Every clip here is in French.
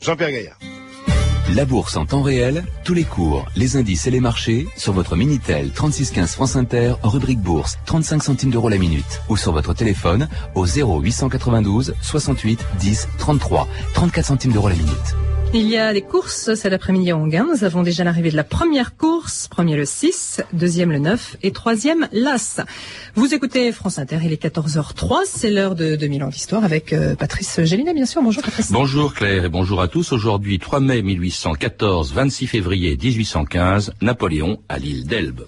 Jean-Pierre Gaillard. La bourse en temps réel, tous les cours, les indices et les marchés sur votre Minitel 3615 France Inter, rubrique bourse, 35 centimes d'euros la minute. Ou sur votre téléphone au 0892 68 10 33, 34 centimes d'euros la minute. Il y a des courses cet après-midi à Anguin. Nous avons déjà l'arrivée de la première course. Premier le 6, deuxième le 9 et troisième l'As. Vous écoutez France Inter, il est 14h03. C'est l'heure de 2000 ans d'histoire avec euh, Patrice Gélinet, bien sûr. Bonjour Patrice. Bonjour Claire et bonjour à tous. Aujourd'hui, 3 mai 1814, 26 février 1815, Napoléon à l'île d'Elbe.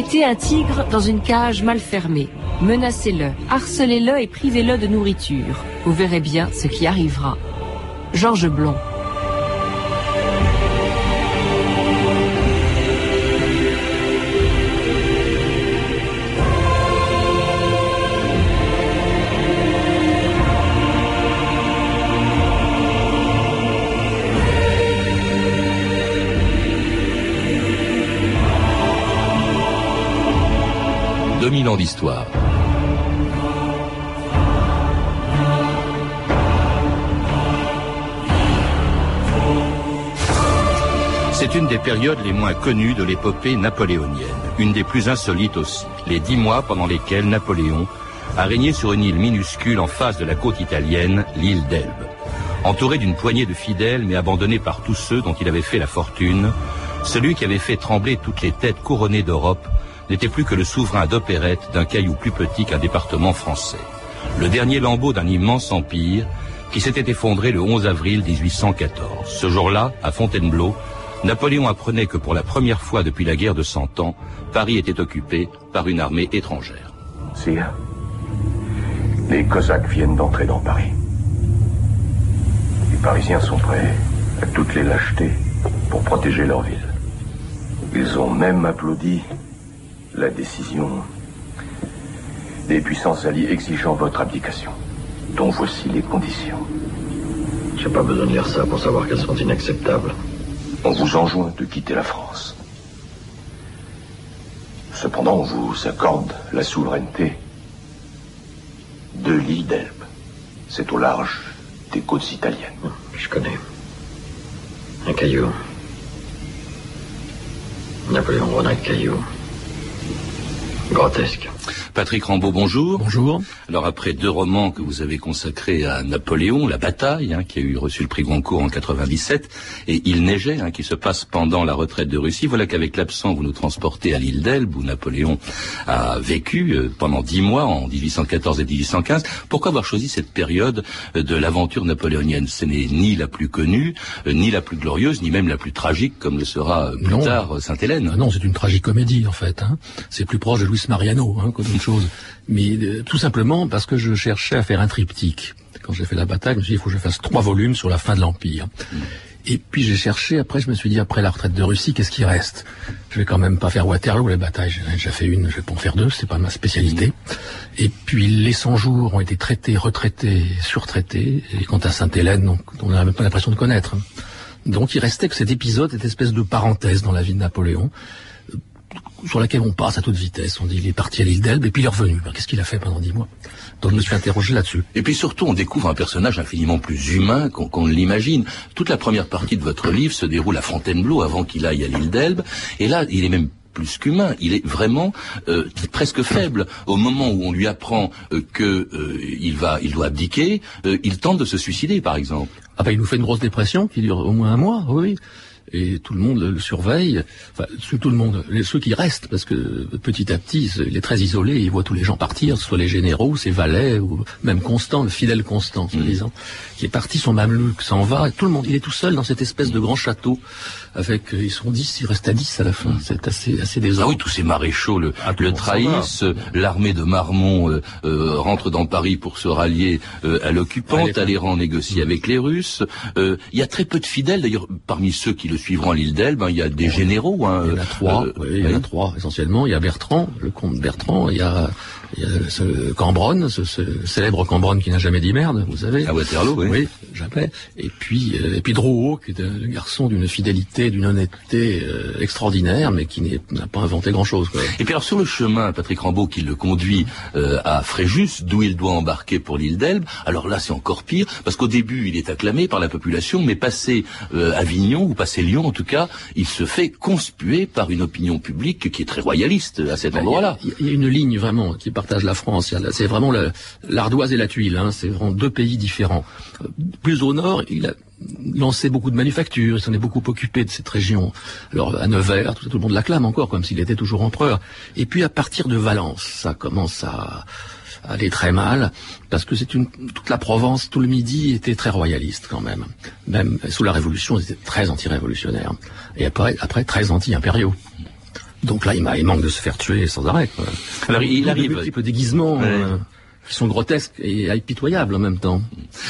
Mettez un tigre dans une cage mal fermée. Menacez-le, harcelez-le et privez-le de nourriture. Vous verrez bien ce qui arrivera. Georges Blond. Mille ans d'histoire. C'est une des périodes les moins connues de l'épopée napoléonienne, une des plus insolites aussi, les dix mois pendant lesquels Napoléon a régné sur une île minuscule en face de la côte italienne, l'île d'Elbe. Entouré d'une poignée de fidèles mais abandonné par tous ceux dont il avait fait la fortune, celui qui avait fait trembler toutes les têtes couronnées d'Europe n'était plus que le souverain d'opérette d'un caillou plus petit qu'un département français. Le dernier lambeau d'un immense empire qui s'était effondré le 11 avril 1814. Ce jour-là, à Fontainebleau, Napoléon apprenait que pour la première fois depuis la guerre de Cent Ans, Paris était occupé par une armée étrangère. Sire, les Cosaques viennent d'entrer dans Paris. Les Parisiens sont prêts à toutes les lâchetés pour protéger leur ville. Ils ont même applaudi la décision des puissances alliées exigeant votre abdication, dont voici les conditions. J'ai pas besoin de lire ça pour savoir qu'elles sont inacceptables. On vous enjoint de quitter la France. Cependant, on vous accorde la souveraineté de l'île d'Elbe. C'est au large des côtes italiennes. Je connais. Un caillou. Napoléon Ronald Caillou. grotesk. Patrick Rambaud, bonjour. Bonjour. Alors après deux romans que vous avez consacrés à Napoléon, La Bataille, hein, qui a eu reçu le prix Goncourt en 97, et Il neigeait, hein, qui se passe pendant la retraite de Russie, voilà qu'avec l'absent, vous nous transportez à l'île d'Elbe, où Napoléon a vécu euh, pendant dix mois, en 1814 et 1815. Pourquoi avoir choisi cette période euh, de l'aventure napoléonienne? Ce n'est ni la plus connue, euh, ni la plus glorieuse, ni même la plus tragique, comme le sera plus tard Sainte-Hélène. Non, c'est une tragique comédie, en fait. Hein. C'est plus proche de Luis Mariano, hein, chose. Mais euh, tout simplement parce que je cherchais à faire un triptyque. Quand j'ai fait la bataille, je me suis dit, il faut que je fasse trois volumes sur la fin de l'Empire. Et puis j'ai cherché, après je me suis dit, après la retraite de Russie, qu'est-ce qui reste? Je vais quand même pas faire Waterloo, les batailles, j'en ai déjà fait une, je vais pas en faire deux, c'est pas ma spécialité. Et puis les 100 jours ont été traités, retraités, surtraités, et quant à Sainte-Hélène, on n'a même pas l'impression de connaître. Donc il restait que cet épisode, cette espèce de parenthèse dans la vie de Napoléon, sur laquelle on passe à toute vitesse. On dit il est parti à l'île d'Elbe et puis il est revenu. Ben, qu'est-ce qu'il a fait pendant dix mois? Donc je me suis interrogé là-dessus. Et puis surtout, on découvre un personnage infiniment plus humain qu'on ne l'imagine. Toute la première partie de votre livre se déroule à Fontainebleau avant qu'il aille à l'île d'Elbe. Et là, il est même plus qu'humain. Il est vraiment euh, presque faible. Au moment où on lui apprend euh, que euh, il va, il doit abdiquer, il tente de se suicider, par exemple. Ah ben, il nous fait une grosse dépression qui dure au moins un mois, oui et tout le monde le, surveille. Enfin, tout le monde, ceux qui restent, parce que petit à petit, il est très isolé, il voit tous les gens partir, soit les généraux, ses valets, ou même Constant, le fidèle Constant, mmh. disant, qui est parti, son mameluc s'en va, et tout le monde, il est tout seul dans cette espèce de grand château, avec, euh, ils sont dix, il reste à dix à la fin, c'est assez, assez désolant. Ah oui, tous ces maréchaux le, ah, le trahissent, l'armée de Marmont euh, euh, rentre dans Paris pour se rallier à l'occupante, aller en négocier avec les Russes, il y a très peu de fidèles, d'ailleurs, parmi ceux qui le suivront l'île d'Elbe, hein, il y a des généraux. Hein, il y en a trois, euh, oui, il y en a trois essentiellement. Il y a Bertrand, le comte Bertrand, il y a, il y a ce Cambronne, ce, ce célèbre Cambronne qui n'a jamais dit merde, vous savez. À Waterloo, oui. Oui, jamais. Et puis, euh, et puis Drouot, qui est un garçon d'une fidélité, d'une honnêteté euh, extraordinaire, mais qui n'a pas inventé grand-chose. Et puis alors sur le chemin, Patrick Rambaud qui le conduit euh, à Fréjus, d'où il doit embarquer pour l'île d'Elbe, alors là c'est encore pire, parce qu'au début il est acclamé par la population, mais passé euh, Avignon, ou passé Lyon en tout cas, il se fait conspuer par une opinion publique qui est très royaliste à cet endroit-là. Il y a- il y a une ligne vraiment qui partage la France. C'est vraiment l'ardoise et la tuile. Hein. C'est vraiment deux pays différents. Euh, Plus au nord, il a lancé beaucoup de manufactures. Il s'en est beaucoup occupé de cette région. Alors à Nevers, tout, le monde l'acclame encore, comme s'il était toujours empereur. Et puis à partir de Valence, ça commence à à aller très mal, parce que c'est une toute la Provence, tout le Midi était très royaliste quand même. Même sous la Révolution, ils étaient très anti-révolutionnaires. Et après, après très anti-impériaux. Donc là, il, m'a- il manque de se faire tuer sans arrêt. Quoi. Alors il De arrive. multiples déguisements Ouais. euh, qui sont grotesques et impitoyables en même temps.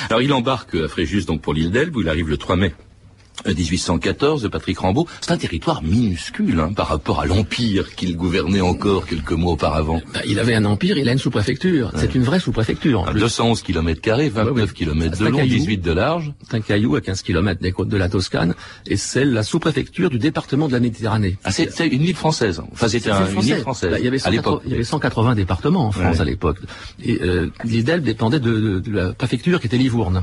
Alors il embarque à Fréjus donc pour l'île d'Elbe où il arrive le 3 mai. Euh, 1814 de Patrick Rambaud, c'est un territoire minuscule hein, par rapport à l'empire qu'il gouvernait encore quelques mois auparavant. Bah, il avait un empire, il a une sous-préfecture. C'est une vraie sous-préfecture. en À plus. 211 km carrés, 29 Ouais, ouais. km de long, caillou. 18 de large. C'est un caillou à 15 km des côtes de la Toscane et c'est la sous-préfecture du département de la Méditerranée. Ah, c'est une île française. Enfin, c'était un- une île française Bah, il, y avait à 180, l'époque. il y avait 180 départements en France à l'époque. Et euh, l'île d'Elbe dépendait de, de- de la préfecture qui était Livourne.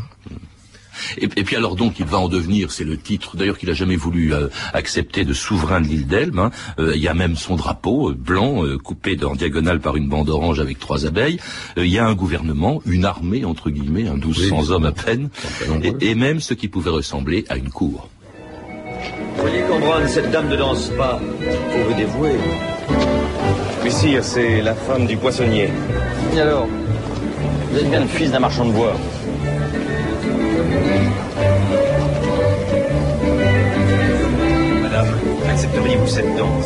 Et, et puis alors donc, il va en devenir, c'est le titre d'ailleurs qu'il a jamais voulu euh, accepter de souverain de l'île d'Elbe. hein. Euh, il y a même son drapeau euh, blanc euh, coupé en diagonale par une bande orange avec trois abeilles. Euh, il y a un gouvernement, une armée entre guillemets, un 1200 Oui, hommes à peine, et, et même ce qui pouvait ressembler à une cour. Voyez, Cambronne, cette dame ne danse pas. Faut vous dévouer. Mais sire, c'est la femme du poissonnier. Et alors Vous êtes bien le fils d'un marchand de bois. Madame, accepteriez-vous cette danse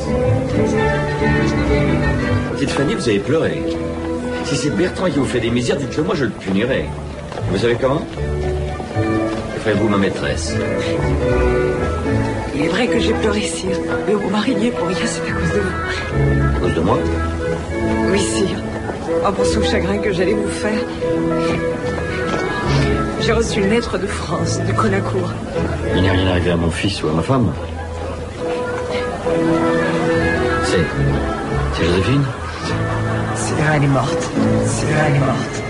Petite Fanny, vous avez pleuré. Si c'est Bertrand qui vous fait des misères, dites-le moi, je le punirai. Vous savez comment Ferez-vous ma maîtresse Il est vrai que j'ai pleuré, sire. Mais vous m'arrignez pour rien, c'est à cause de vous. À cause de moi Oui, sire. En pensant au chagrin que j'allais vous faire. J'ai reçu une lettre de France, de Conacourt. Il n'est rien arrivé à mon fils ou à ma femme. C'est. C'est Joséphine? Sévérin, elle est morte. Sévérin, elle est morte.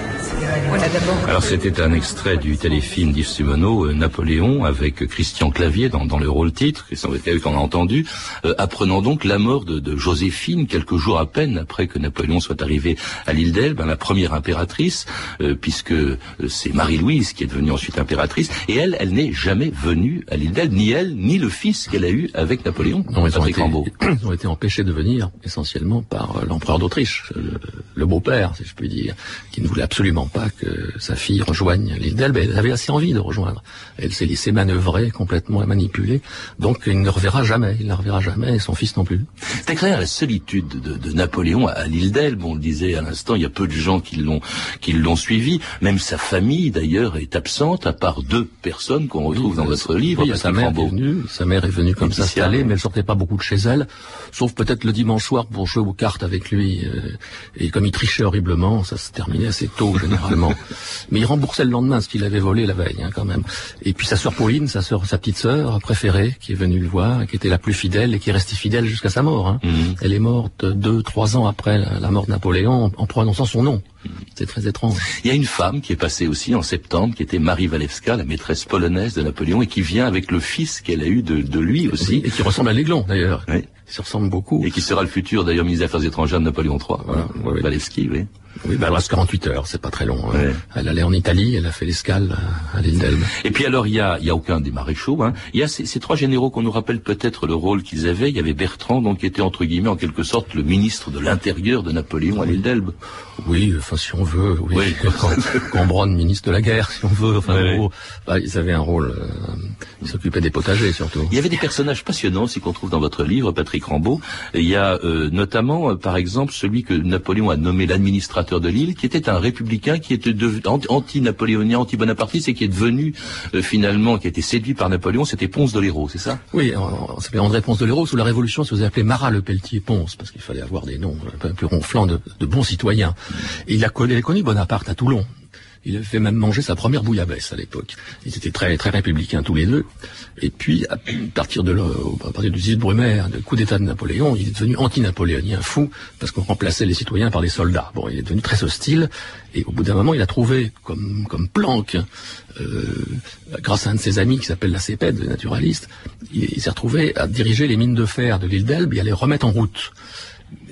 Alors c'était un extrait du téléfilm d'Yves Simoneau, euh, Napoléon, avec Christian Clavier dans, dans le rôle titre, c'est celui qu'on a entendu, euh, apprenant donc la mort de, de Joséphine quelques jours à peine après que Napoléon soit arrivé à l'île d'Elbe, hein, la première impératrice, euh, puisque euh, c'est Marie-Louise qui est devenue ensuite impératrice, et elle, elle n'est jamais venue à l'île d'Elbe, ni elle, ni le fils qu'elle a eu avec Napoléon, Non, ils, ont Patrick été, Rambaud. ils ont été empêchés de venir essentiellement par l'empereur d'Autriche, le, le beau-père, si je puis dire, qui ne voulait absolument pas que sa fille rejoigne l'île d'Elbe. Elle avait assez envie de rejoindre. Elle s'est laissée manœuvrer, complètement manipuler. Donc il ne reverra jamais. Il ne la reverra jamais et son fils non plus. C'est clair, la solitude de, de Napoléon à l'île d'Elbe, on le disait à l'instant, il y a peu de gens qui l'ont qui l'ont suivi. Même sa famille, d'ailleurs, est absente, à part deux personnes qu'on retrouve dans votre livre. Oui, sa mère est venue. Sa mère est venue comme ça s'installer, mais elle sortait pas beaucoup de chez elle, sauf peut-être le dimanche soir pour jouer aux cartes avec lui. euh, et comme il trichait horriblement, ça se terminait assez tôt généralement. Mais il remboursait le lendemain ce qu'il avait volé la veille, hein, quand même. Et puis sa sœur Pauline, sa sœur, sa petite sœur préférée, qui est venue le voir, qui était la plus fidèle et qui est restée fidèle jusqu'à sa mort. hein. Mhm. Elle est morte deux, trois ans après la, mort de Napoléon en, prononçant son nom. C'est très étrange. Il y a une femme qui est passée aussi en septembre, qui était Marie Walewska, la maîtresse polonaise de Napoléon, et qui vient avec le fils qu'elle a eu de, de lui aussi, Et qui ressemble à l'aiglon d'ailleurs. Oui. Il se ressemble beaucoup. et qui sera le futur d'ailleurs ministre des Affaires étrangères de Napoléon III. Voilà, oui. Walewski, oui. Oui, bah, elle reste 48 heures, c'est pas très long. hein. Ouais. Elle allait en Italie, elle a fait l'escale à- l'île d'Elbe. Et puis alors, il y a, y a aucun des maréchaux. Hein. Il y a ces, ces trois généraux qu'on nous rappelle peut-être le rôle qu'ils avaient. Il y avait Bertrand, donc qui était entre guillemets en quelque sorte le ministre de l'Intérieur de Napoléon à l'île d'Elbe. Oui, enfin si on veut, oui. Oui. Cam- Cambronne, ministre de la guerre, si on veut. Enfin, Ouais, gros, bah, ils avaient un rôle. euh, ils s'occupaient des potagers surtout. Il y avait des personnages passionnants aussi qu'on trouve dans votre livre, Patrick Rambaud. Il y a euh, notamment, euh, par exemple, celui que Napoléon a nommé l'administrateur de l'île, qui était un républicain qui était anti-napoléonien, anti-bonapartiste et qui est devenu euh, finalement, qui a été séduit par Napoléon, c'était Ponce de l'Hérault, c'est ça? Oui, on s'appelait André Ponce de l'Hérault. Sous la Révolution, si vous appelez Marat le Pelletier Ponce, parce qu'il fallait avoir des noms un peu, plus ronflants de, bons citoyens. Il a, il a connu Bonaparte à Toulon. Il a fait même manger sa première bouillabaisse à l'époque. Ils étaient très très républicains tous les deux. Et puis à partir de à partir du 6 Brumaire, coup d'État de Napoléon, il est devenu anti-napoléonien fou parce qu'on remplaçait les citoyens par des soldats. Bon, il est devenu très hostile. Et au bout d'un moment, il a trouvé comme comme planque, euh, grâce à un de ses amis qui s'appelle la CEPED, le naturaliste, il, s'est retrouvé à diriger les mines de fer de l'île d'Elbe et à les remettre en route.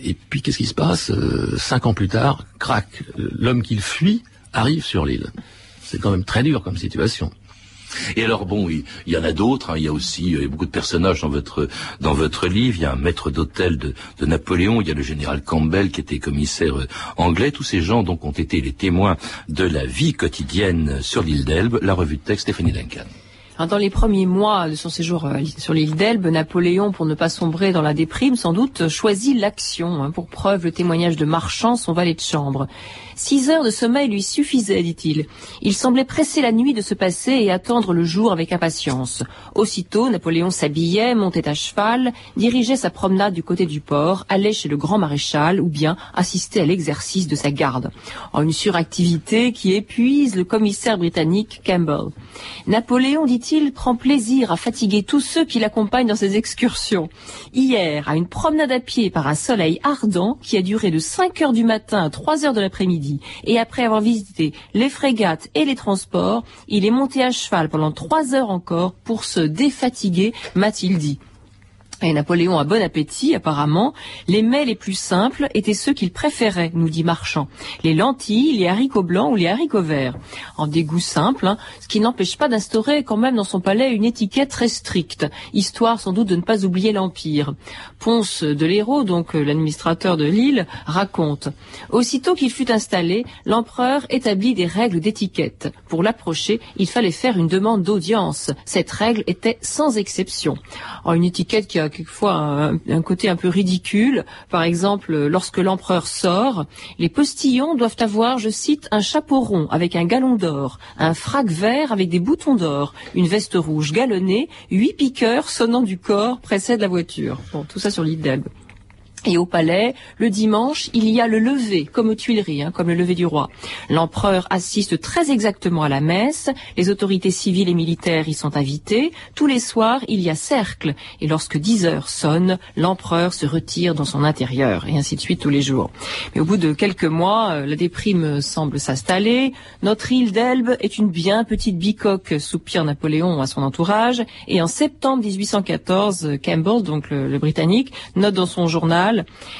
Et puis qu'est-ce qui se passe euh, Cinq ans plus tard, crac, l'homme qu'il fuit arrive sur l'île. C'est quand même très dur comme situation. Et alors bon, il, y en a d'autres. Hein. Il y a aussi euh, beaucoup de personnages dans votre dans votre livre. Il y a un maître d'hôtel de, Napoléon. Il y a le général Campbell qui était commissaire euh, anglais. Tous ces gens donc ont été les témoins de la vie quotidienne sur l'île d'Elbe. La revue de texte Stéphanie Duncan. Dans les premiers mois de son séjour euh, sur l'île d'Elbe, Napoléon, pour ne pas sombrer dans la déprime, sans doute choisit l'action. Hein, pour preuve, le témoignage de Marchand, son valet de chambre. Six heures de sommeil lui suffisaient, dit-il. Il semblait presser la nuit de se passer et attendre le jour avec impatience. Aussitôt, Napoléon s'habillait, montait à cheval, dirigeait sa promenade du côté du port, allait chez le grand maréchal ou bien assistait à l'exercice de sa garde. En une suractivité qui épuise le commissaire britannique Campbell. Napoléon, dit-il, prend plaisir à fatiguer tous ceux qui l'accompagnent dans ses excursions. Hier, à une promenade à pied par un soleil ardent qui a duré de 5 heures du matin à 3 heures de l'après-midi, et après avoir visité les frégates et les transports, il est monté à cheval pendant trois heures encore pour se défatiguer, m'a-t-il dit. Et Napoléon a bon appétit, apparemment. Les mets les plus simples étaient ceux qu'il préférait, nous dit Marchand. Les lentilles, les haricots blancs ou les haricots verts. En dégoût simple, hein, ce qui n'empêche pas d'instaurer quand même dans son palais une étiquette très stricte, histoire sans doute de ne pas oublier l'Empire. Ponce de l'Hérault, donc euh, l'administrateur de l'île, raconte. Aussitôt qu'il fut installé, l'empereur établit des règles d'étiquette. Pour l'approcher, il fallait faire une demande d'audience. Cette règle était sans exception. Quelquefois un, côté un peu ridicule. Par exemple, lorsque l'empereur sort, les postillons doivent avoir, je cite, un chapeau rond avec un galon d'or, un frac vert avec des boutons d'or, une veste rouge galonnée, huit piqueurs sonnant du corps précèdent la voiture. Bon, tout ça sur l'île d'Elbe. Et au palais, le dimanche, il y a le lever, comme aux Tuileries, hein, comme le lever du roi. L'empereur assiste très exactement à la messe, les autorités civiles et militaires y sont invitées, tous les soirs, il y a cercle, et lorsque 10 heures sonnent, l'empereur se retire dans son intérieur, et ainsi de suite tous les jours. Mais au bout de quelques mois, euh, la déprime semble s'installer, notre île d'Elbe est une bien petite bicoque, soupire Napoléon à son entourage, et en septembre 1814, Campbell, donc le Britannique, note dans son journal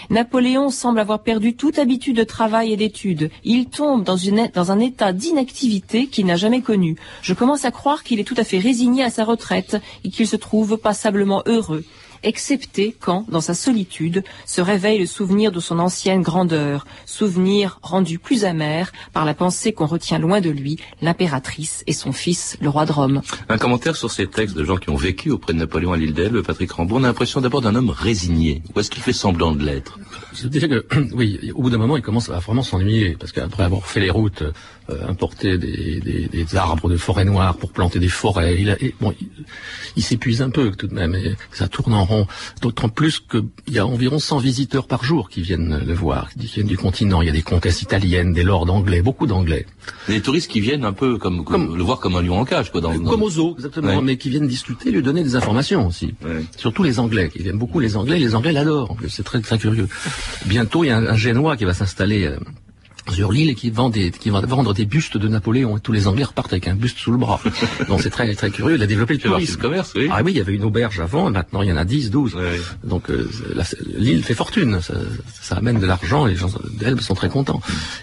Napoléon semble avoir perdu toute habitude de travail et d'études. Il tombe dans, dans un état d'inactivité qu'il n'a jamais connu. Je commence à croire qu'il est tout à fait résigné à sa retraite et qu'il se trouve passablement heureux excepté quand, dans sa solitude, se réveille le souvenir de son ancienne grandeur, souvenir rendu plus amer par la pensée qu'on retient loin de lui, l'impératrice et son fils, le roi de Rome. Un commentaire sur ces textes de gens qui ont vécu auprès de Napoléon à l'île d'Elbe, Patrick Rambaud, on a l'impression d'abord d'un homme résigné. Ou est-ce qu'il fait semblant de l'être? Je dirais que, oui, au bout d'un moment, il commence à vraiment s'ennuyer, parce qu'après avoir fait les routes, euh, importer des, des, des, arbres de forêt noire pour planter des forêts, il, a, bon, il, s'épuise un peu tout de même, et ça tourne en d'autant plus qu'il y a environ 100 visiteurs par jour qui viennent le voir, qui viennent du continent. Il y a des comtesses italiennes, des lords anglais, beaucoup d'anglais. Des touristes qui viennent un peu comme, le voir comme un lion en cage, quoi. Dans, Comme au zoo, exactement, mais qui viennent discuter, lui donner des informations aussi. Surtout les Anglais, qui viennent beaucoup les Anglais. Les Anglais l'adorent. C'est très très curieux. Bientôt, il y a un, un Génois qui va s'installer. Euh, sur l'île et qui vend des, qui va vendre des bustes de Napoléon. Et tous les Anglais repartent avec un buste sous le bras. Donc c'est très, très curieux. Il a développé le tourisme. commerce, oui. Ah oui, il y avait une auberge avant, maintenant il y en a 10, 12. Donc euh, l'île fait fortune. Ça, ça amène de l'argent et les gens d'Elbe sont très contents.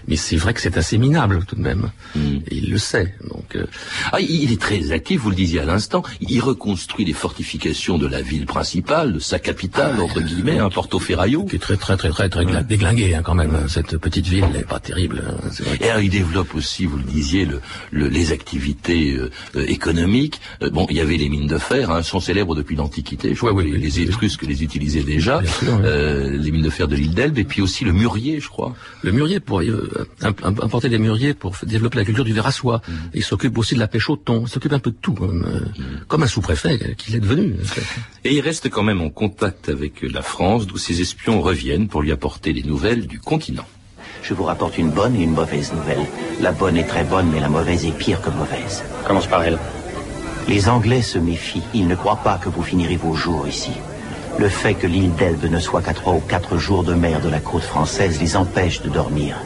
Mais c'est vrai que c'est assez minable tout de même. Mm. Et il le sait. Donc, euh... ah, il est très actif, vous le disiez à l'instant. Il reconstruit les fortifications de la ville principale, de sa capitale, ah, entre guillemets, un Porto Ferraio. Qui est très, très, très, très, très déglingué hein, quand même. Cette petite ville n'est pas terrible terrible. hein, vrai. Et alors, il développe aussi, vous le disiez, le, le- les activités euh, euh, économiques. Euh, bon, il y avait les mines de fer, hein, sont célèbres depuis l'Antiquité. Je crois que les, oui, les. Étrusques les utilisaient déjà. Oui. Euh, les mines de fer de l'île d'Elbe, et puis aussi le mûrier, je crois. Le murier, pour euh, imp- imp- importer des mûriers pour développer la culture du verre à soie. Mm. Il s'occupe aussi de la pêche au thon. Il s'occupe un peu de tout, comme, euh, comme un sous-préfet euh, qu'il est devenu. Et il reste quand même en contact avec la France, d'où ses espions reviennent pour lui apporter des nouvelles du continent. Je vous rapporte une bonne et une mauvaise nouvelle. La bonne est très bonne, mais la mauvaise est pire que mauvaise. Commence par elle. Les Anglais se méfient. Ils ne croient pas que vous finirez vos jours ici. Le fait que l'île d'Elbe ne soit qu'à trois ou quatre jours de mer de la côte française les empêche de dormir.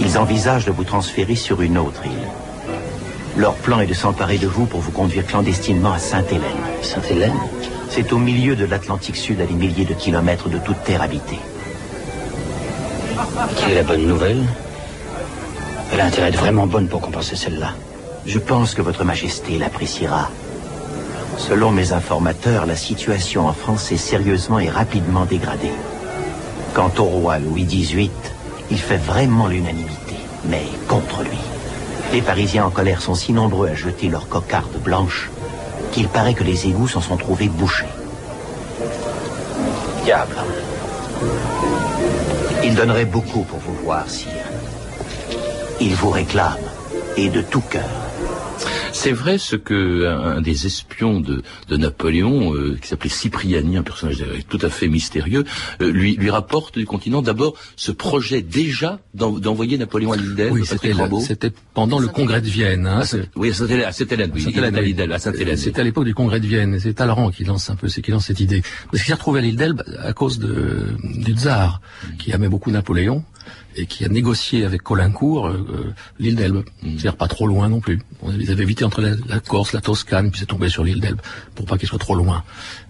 Ils envisagent de vous transférer sur une autre île. Leur plan est de s'emparer de vous pour vous conduire clandestinement à Sainte-Hélène. Sainte-Hélène? C'est au milieu de l'Atlantique Sud à des milliers de kilomètres de toute terre habitée. Quelle est la bonne nouvelle? Elle a intérêt à être vraiment bonne pour compenser celle-là. Je pense que votre majesté l'appréciera. Selon mes informateurs, la situation en France est sérieusement et rapidement dégradée. Quant au roi Louis XVIII, il fait vraiment l'unanimité, mais contre lui. Les Parisiens en colère sont si nombreux à jeter leurs cocardes blanches qu'il paraît que les égouts s'en sont trouvés bouchés. Diable. Il donnerait beaucoup pour vous voir, sire. Il vous réclame, et de tout cœur. C'est vrai ce que un, un des espions de, de Napoléon, euh, qui s'appelait Cipriani, un personnage tout à fait mystérieux, euh, lui, lui rapporte du continent d'abord ce projet déjà d'en- d'envoyer Napoléon à l'île d'Elbe. Oui, c'était pendant le congrès de Vienne. hein, c'est- Oui, à Sainte-Hélène, à oui, à à. C'était à l'époque du congrès de Vienne. C'est Talleyrand qui lance un peu, c'est qui lance cette idée. Parce qu'il s'est retrouvé à l'île d'Elbe à cause de, du tsar, qui aimait beaucoup Napoléon et qui a négocié avec Colincourt euh, euh, l'île d'Elbe. C'est-à-dire pas trop loin non plus. Ils avaient évité entre la, la Corse, la Toscane, puis c'est tombé sur l'île d'Elbe pour pas qu'il soit trop loin.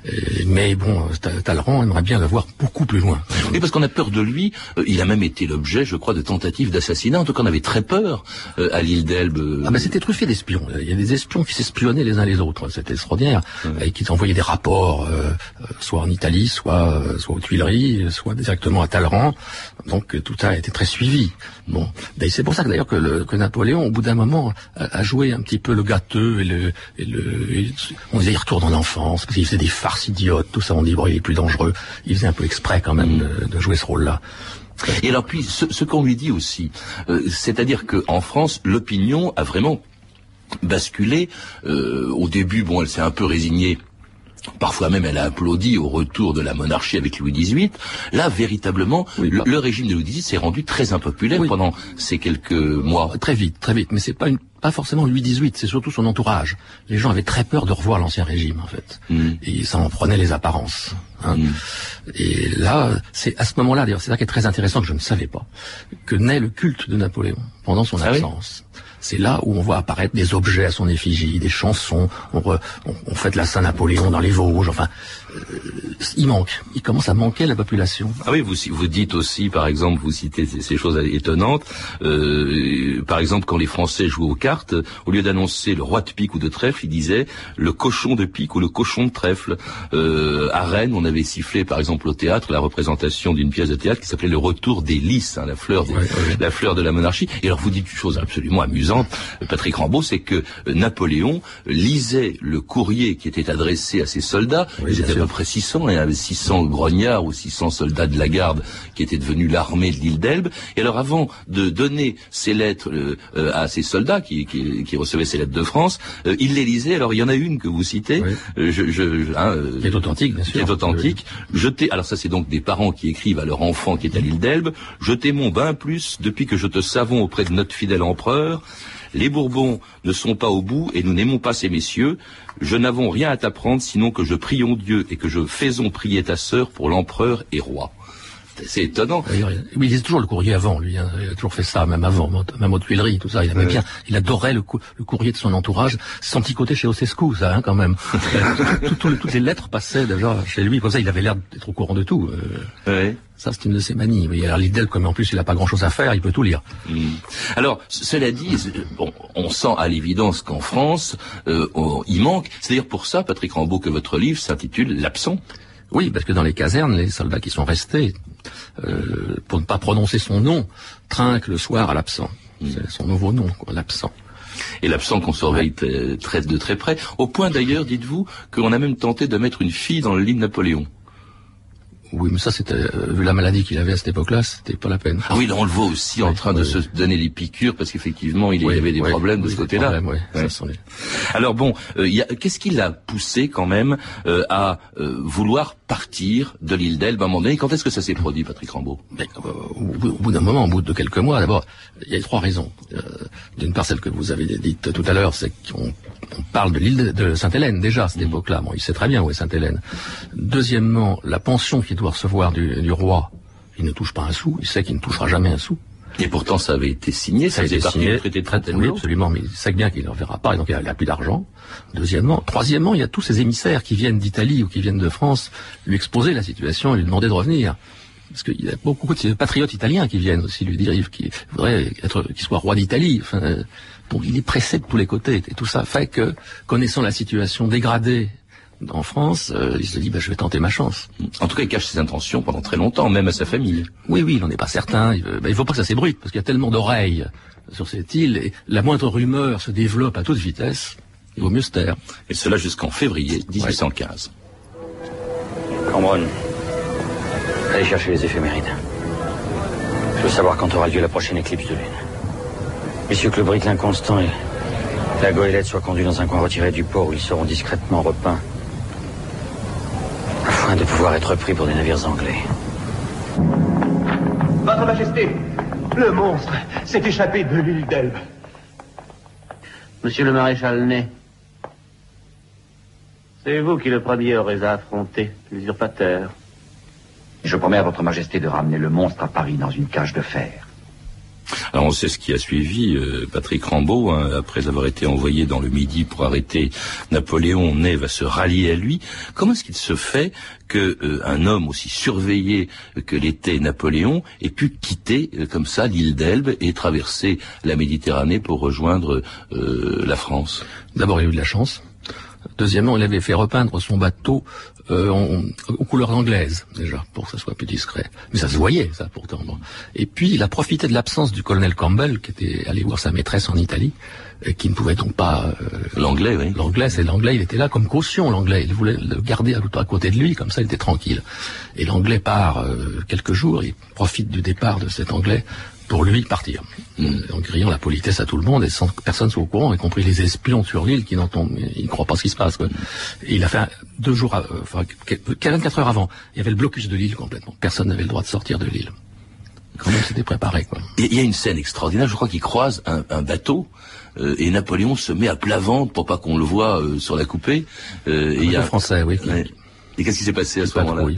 Et- mais bon, Ta- Talleyrand aimerait bien l'avoir beaucoup plus loin. Oui, parce qu'on a peur de lui. Euh, il a même été l'objet, je crois, de tentatives d'assassinat. En tout cas, on avait très peur euh, à l'île d'Elbe. euh, Ah ben c'était truffé d'espions. Il y a des espions qui s'espionnaient les uns les autres. C'était extraordinaire. Et qui envoyaient des rapports, euh, euh, soit en Italie, soit euh, soit aux Tuileries, euh, soit directement à Talleyrand. Donc euh, tout ça a été très suivi. Bon, Ben, c'est pour ça que d'ailleurs que, que Napoléon, au bout d'un moment, a, a joué un petit peu le gâteux et le, et le et on disait il retourne en enfance, parce qu'il faisait des farces idiotes, tout ça. On dit bon, il est plus dangereux. Il faisait un peu exprès quand même de, de jouer ce rôle-là. Et alors puis, ce, ce qu'on lui dit aussi, euh, c'est-à-dire qu'en France, l'opinion a vraiment basculé. Euh, au début, bon, elle s'est un peu résignée. Parfois même, elle a applaudi au retour de la monarchie avec Louis XVIII. Là, véritablement, Oui, le, bah- le régime de Louis XVIII s'est rendu très impopulaire Oui. pendant ces quelques mois. Très vite, très vite. Mais c'est pas une, pas forcément Louis XVIII, c'est surtout son entourage. Les gens avaient très peur de revoir l'ancien régime, en fait. Mm. Et ça en prenait les apparences. hein. Mm. Et là, c'est à ce moment-là, d'ailleurs, c'est ça qui est très intéressant que je ne savais pas, que naît le culte de Napoléon pendant son Ah oui absence. C'est là où on voit apparaître des objets à son effigie, des chansons, on, re- on, on fête la Saint-Napoléon dans les Vosges, enfin, il manque, il commence à manquer à la population. Ah oui, vous, vous dites aussi, par exemple, vous citez ces, ces choses étonnantes. euh, par exemple, quand les Français jouaient aux cartes, au lieu d'annoncer le roi de pique ou de trèfle, ils disaient le cochon de pique ou le cochon de trèfle. Euh, à Rennes, on avait sifflé, par exemple, au théâtre, la représentation d'une pièce de théâtre qui s'appelait le retour des lys, hein, la fleur, des- Ouais, ouais. la fleur de la monarchie. Et alors, vous dites une chose absolument amusante, Patrick Rambaud, c'est que euh, Napoléon lisait le courrier qui était adressé à ses soldats. Ils étaient à sûr. peu près 600, et il y avait 600 grognards ou 600 soldats de la garde qui étaient devenus l'armée de l'île d'Elbe. Et alors avant de donner ces lettres euh, euh, à ces soldats qui, qui, qui recevaient ces lettres de France, euh, il les lisait. Alors il y en a une que vous citez, Oui. euh, je, je, je- hein, euh, Qui est authentique, bien sûr. qui est authentique. Alors ça c'est donc des parents qui écrivent à leur enfant qui est à l'île d'Elbe, jetez mon bain plus depuis que je te savons auprès de notre fidèle empereur. Les Bourbons ne sont pas au bout et nous n'aimons pas ces messieurs. Je n'avons rien à t'apprendre sinon que je prions Dieu et que je faisons prier ta sœur pour l'empereur et roi. C'est étonnant. Oui, il lisait toujours le courrier avant, lui. hein. Il a toujours fait ça, même avant, même aux Tuileries, tout ça. Il aimait bien, il adorait le, cou- le courrier de son entourage. Son petit côté chez Ocescu, ça, hein, quand même. Tout- tout- toutes les lettres passaient déjà chez lui. Comme ça, il avait l'air d'être au courant de tout. Euh, ça, c'est une de ses manies. Mais alors, l'idée, comme en plus, il a pas grand-chose à faire, il peut tout lire. Mm. Alors, cela dit, bon, on sent à l'évidence qu'en France, euh, on- il manque. C'est d'ailleurs pour ça, Patrick Rambaud, que votre livre s'intitule L'absent. Oui, parce que dans les casernes, les soldats qui sont restés, euh, pour ne pas prononcer son nom, trinquent le soir à l'absent. C'est son nouveau nom, quoi, l'absent. Et l'absent qu'on surveille t- très, de très près, au point d'ailleurs, dites-vous, qu'on a même tenté de mettre une fille dans le lit de Napoléon. Oui, mais ça, c'était, euh, vu la maladie qu'il avait à cette époque-là, c'était pas la peine. Ah oui, là on le voit aussi en train de se donner les piqûres, parce qu'effectivement, il y avait des problèmes de ce côté-là. Alors bon, euh, qu'est-ce qui l'a poussé quand même euh, à euh, vouloir partir de l'île d'Elbe à un moment donné Quand est-ce que ça s'est produit, Patrick Rambaud? Mais, euh, au, bout- d'un moment, au bout de quelques mois, d'abord, il y a trois raisons. Euh, D'une part, celle que vous avez dite tout à l'heure, c'est qu'on on parle de l'île de, de Sainte-Hélène déjà à cette époque-là. Bon, il sait très bien où est Sainte-Hélène. Deuxièmement, la pension qu'il doit recevoir du, du roi, il ne touche pas un sou. Il sait qu'il ne touchera jamais un sou. Et pourtant, ça avait été signé, ça, a faisait été partie signé, traité de Fontainebleau. Oui, absolument, mais il sait bien qu'il ne reverra pas, et donc il n'a plus d'argent. Deuxièmement. Troisièmement, il y a tous ces émissaires qui viennent d'Italie ou qui viennent de France lui exposer la situation et lui demander de revenir. Parce qu'il y a beaucoup de patriotes italiens qui viennent aussi lui dire qu'il voudrait être, qu'il soit roi d'Italie. Enfin, euh, donc il est pressé de tous les côtés. Et tout ça fait que, connaissant la situation dégradée en France, euh, il se dit, bah, je vais tenter ma chance. En tout cas, il cache ses intentions pendant très longtemps, même à sa famille. Oui, oui, il n'en est pas certain. Il ne faut pas que ça s'ébruite, parce qu'il y a tellement d'oreilles sur cette île, et la moindre rumeur se développe à toute vitesse. Il vaut mieux se taire. Et cela jusqu'en février 1815. Cambronne, allez chercher les éphémérides. Je veux savoir quand aura lieu la prochaine éclipse de lune. Messieurs que le brick l'inconstant et la goélette soient conduits dans un coin retiré du port où ils seront discrètement repeints. De pouvoir être pris pour des navires anglais. Votre Majesté, le monstre s'est échappé de l'île d'Elbe. Monsieur le maréchal Ney, c'est vous qui le premier aurez à affronter l'usurpateur. Je promets à votre majesté de ramener le monstre à Paris dans une cage de fer. Alors on sait ce qui a suivi euh, Patrick Rambaud, hein, après avoir été envoyé dans le Midi pour arrêter Napoléon, Ney va se rallier à lui. Comment est-ce qu'il se fait que euh, un homme aussi surveillé que l'était Napoléon ait pu quitter euh, comme ça l'île d'Elbe et traverser la Méditerranée pour rejoindre euh, la France? D'abord, il a eu de la chance. Deuxièmement, il avait fait repeindre son bateau euh, aux couleurs anglaises, déjà, pour que ça soit plus discret. Mais ça se voyait, ça, pourtant. Et puis, il a profité de l'absence du colonel Campbell, qui était allé voir sa maîtresse en Italie, qui ne pouvait donc pas... euh, L'anglais, oui. L'anglais, c'est l'anglais, il était là comme caution, l'anglais. Il voulait le garder à, à côté de lui, comme ça, il était tranquille. Et l'anglais part euh, quelques jours, il profite du départ de cet anglais pour lui partir, euh, en criant la politesse à tout le monde et sans que personne soit au courant, y compris les espions sur l'île qui n'entendent, ils ne croient pas ce qui se passe. Quoi. Et il a fait un- deux jours, à- euh, enfin que- 24 heures avant, il y avait le blocus de l'île complètement. Personne n'avait le droit de sortir de l'île. Quand même, c'était préparé. Quoi. Il y a une scène extraordinaire, je crois qu'il croise un, un bateau euh, et Napoléon se met à plat ventre pour pas qu'on le voit euh, sur la coupée. Euh, et il y a français, oui. Ouais. Et qu'est-ce qui s'est passé à ce moment-là oui.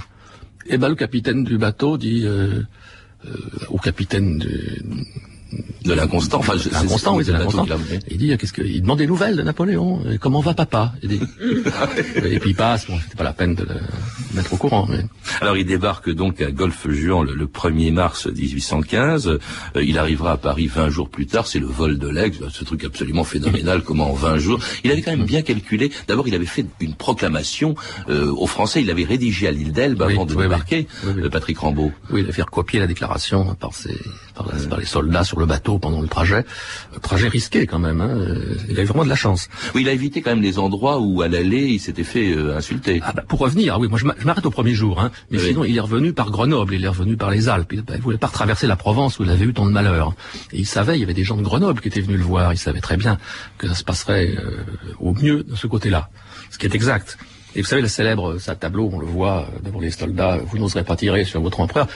Eh ben, le capitaine du bateau dit euh, euh, au capitaine du, De l'inconstant, enfin, je- l'inconstant, oui, c'est l'inconstant. Il dit, qu'est-ce que, il demande des nouvelles de Napoléon. Et comment va papa? Il dit- Et puis il passe. Bon, c'était pas la peine de le mettre au courant. Mais... Alors il débarque donc à Golfe-Juan le, le 1er mars 1815. Euh, il arrivera à Paris 20 jours plus tard. C'est le vol de l'Aigle, ce truc absolument phénoménal. comment en 20 jours Il avait quand même bien calculé. D'abord, il avait fait une proclamation euh, aux Français. Il l'avait rédigée à l'île d'Elbe Oui, avant de oui, débarquer. Oui, euh, Patrick Rambaud. Oui, il a fait recopier la déclaration par, ses, par, par les soldats sur le bateau pendant le trajet. Un trajet risqué quand même. Hein. Euh, Il a eu vraiment de la chance. Oui, il a évité quand même les endroits où à l'aller il s'était fait euh, insulter. Ah bah, pour revenir, oui, moi je m'a- je m'arrête au premier jour, hein, mais Oui. sinon il est revenu par Grenoble, il est revenu par les Alpes, il, bah, il voulait pas traverser la Provence où il avait eu tant de malheur. Et il savait, il y avait des gens de Grenoble qui étaient venus le voir, il savait très bien que ça se passerait euh, au mieux de ce côté-là, ce qui est exact. Et vous savez, le célèbre sa tableau, on le voit euh, devant les soldats, vous n'oserez pas tirer sur votre empereur.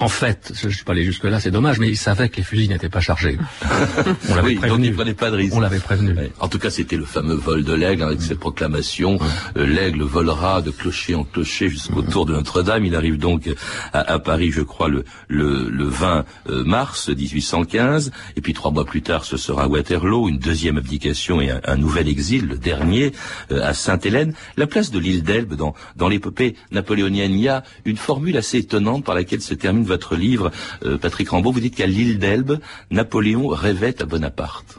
En fait, je ne suis pas allé jusque-là, c'est dommage, mais il savait que les fusils n'étaient pas chargés. On l'avait Oui, donc prévenu. il pas de risque. On l'avait prévenu. Ouais. En tout cas, c'était le fameux vol de l'aigle avec cette proclamation. euh, l'aigle volera de clocher en clocher jusqu'au tour de Notre-Dame. Il arrive donc à, à Paris, je crois, le, le, le 20 euh, mars 1815. Et puis trois mois plus tard, ce sera Waterloo, une deuxième abdication et un, un nouvel exil, le dernier, euh, à Sainte-Hélène. La place de l'île d'Elbe dans, dans l'épopée napoléonienne, il y a une formule assez étonnante par laquelle se termine votre livre, euh, Patrick Rambaud. Vous dites qu'à l'île d'Elbe, Napoléon rêvait à Bonaparte.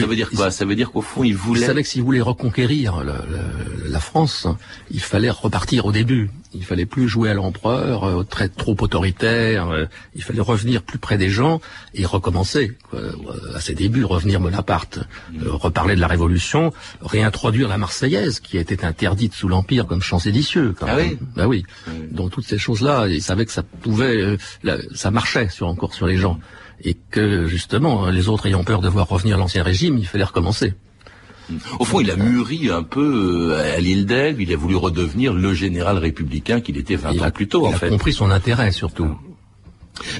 Ça veut dire quoi? Ça veut dire qu'au fond, il voulait... Il savait que s'il voulait reconquérir le, le, la France, il fallait repartir au début. Il fallait plus jouer à l'empereur, euh, très trop autoritaire. Euh, il fallait revenir plus près des gens et recommencer quoi, euh, à ses débuts, revenir Bonaparte, euh, reparler de la Révolution, réintroduire la Marseillaise qui été interdite sous l'Empire comme chant séditieux. Quand ah même. oui. Ben oui. Donc toutes ces choses-là, il savait que ça pouvait, euh, la- ça marchait sur encore sur les gens et que justement les autres ayant peur de voir revenir l'ancien régime, il fallait recommencer. Au fond, il a mûri un peu euh, à l'île d'Elbe. Il a voulu redevenir le général républicain qu'il était 20 Il ans a- plus tôt, il en a fait. compris son intérêt surtout.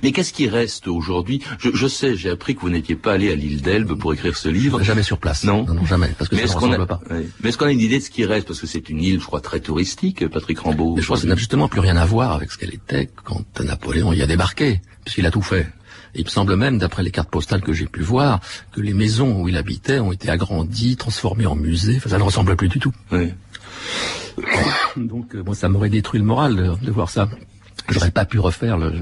Mais qu'est-ce qui reste aujourd'hui? Je, je sais, j'ai appris que vous n'étiez pas allé à l'île d'Elbe pour écrire ce livre. Jamais sur place. Non, non, jamais, parce que Mais ça ne a, ressemble pas. Mais est-ce qu'on a une idée de ce qui reste? Parce que c'est une île, je crois, très touristique, Patrick Rambaud. Mais je crois que ça n'a justement plus rien à voir avec ce qu'elle était quand Napoléon y a débarqué, puisqu'il a tout fait. Et il me semble même, d'après les cartes postales que j'ai pu voir, que les maisons où il habitait ont été agrandies, transformées en musées. Enfin, ça ne ressemble plus du tout. Oui. Donc, euh, moi, ça m'aurait détruit le moral de, de voir ça. J'aurais pas pu refaire le.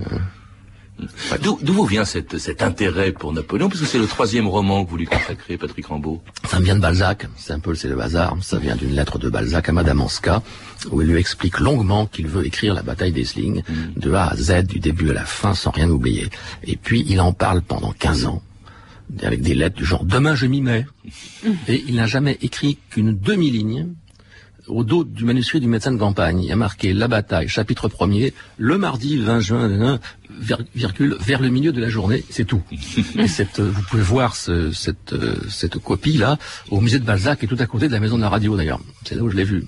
D'où d'où vous vient cette, cet intérêt pour Napoléon Parce que c'est le troisième roman que vous lui consacrez, Patrick Rambaud. Ça me vient de Balzac, c'est un peu c'est le hasard, ça vient d'une lettre de Balzac à Madame Anska, où il lui explique longuement qu'il veut écrire la bataille d'Essling de A à Z, du début à la fin, sans rien oublier. Et puis il en parle pendant 15 ans, avec des lettres du genre « Demain je m'y mets ». Et il n'a jamais écrit qu'une demi-ligne au dos du manuscrit du médecin de campagne. Il y a marqué « La bataille, chapitre premier, le mardi 20 juin, vir- virgule, vers le milieu de la journée », c'est tout. Et cette, euh, vous pouvez voir ce- cette, euh, cette copie-là au musée de Balzac, qui est tout à côté de la maison de la radio d'ailleurs. C'est là où je l'ai vu.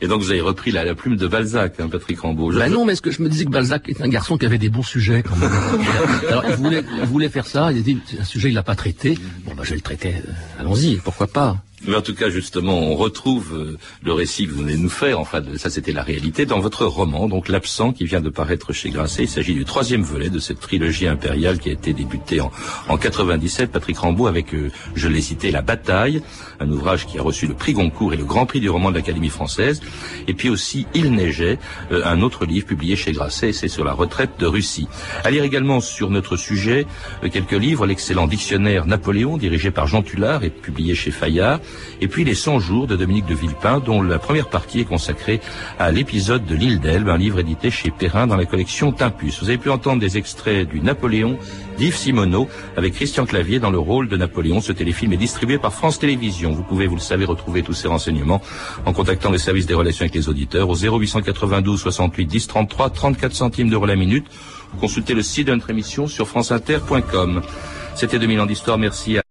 Et donc vous avez repris la, la plume de Balzac, hein, Patrick Rambaud. Je- Ben non, mais est-ce que je me disais que Balzac est un garçon qui avait des bons sujets quand même. Alors il voulait, il voulait faire ça, il a dit un sujet il l'a pas traité. Bon ben je vais le traiter. euh, Allons-y, pourquoi pas. Mais en tout cas, justement, on retrouve euh, le récit que vous venez de nous faire. Enfin, ça, c'était la réalité dans votre roman, donc l'absent, qui vient de paraître chez Grasset. Il s'agit du troisième volet de cette trilogie impériale qui a été débutée en, en 97. Patrick Rambaud avec, euh, je l'ai cité, La Bataille, un ouvrage qui a reçu le prix Goncourt et le Grand Prix du roman de l'Académie française. Et puis aussi Il neigeait, euh, un autre livre publié chez Grasset, c'est sur la retraite de Russie. À lire également sur notre sujet quelques livres, l'excellent dictionnaire Napoléon, dirigé par Jean Tullard et publié chez Fayard, et puis Les 100 jours de Dominique de Villepin, dont la première partie est consacrée à l'épisode de l'île d'Elbe, un livre édité chez Perrin dans la collection Timpus. Vous avez pu entendre des extraits du Napoléon d'Yves Simoneau avec Christian Clavier dans le rôle de Napoléon. Ce téléfilm est distribué par France Télévisions. Vous pouvez, vous le savez, retrouver tous ces renseignements en contactant les services des relations avec les auditeurs au 0892 68 10 33 34 centimes d'euros la minute. Consultez le site de notre émission sur franceinter.com. C'était 2000 ans d'histoire. Merci à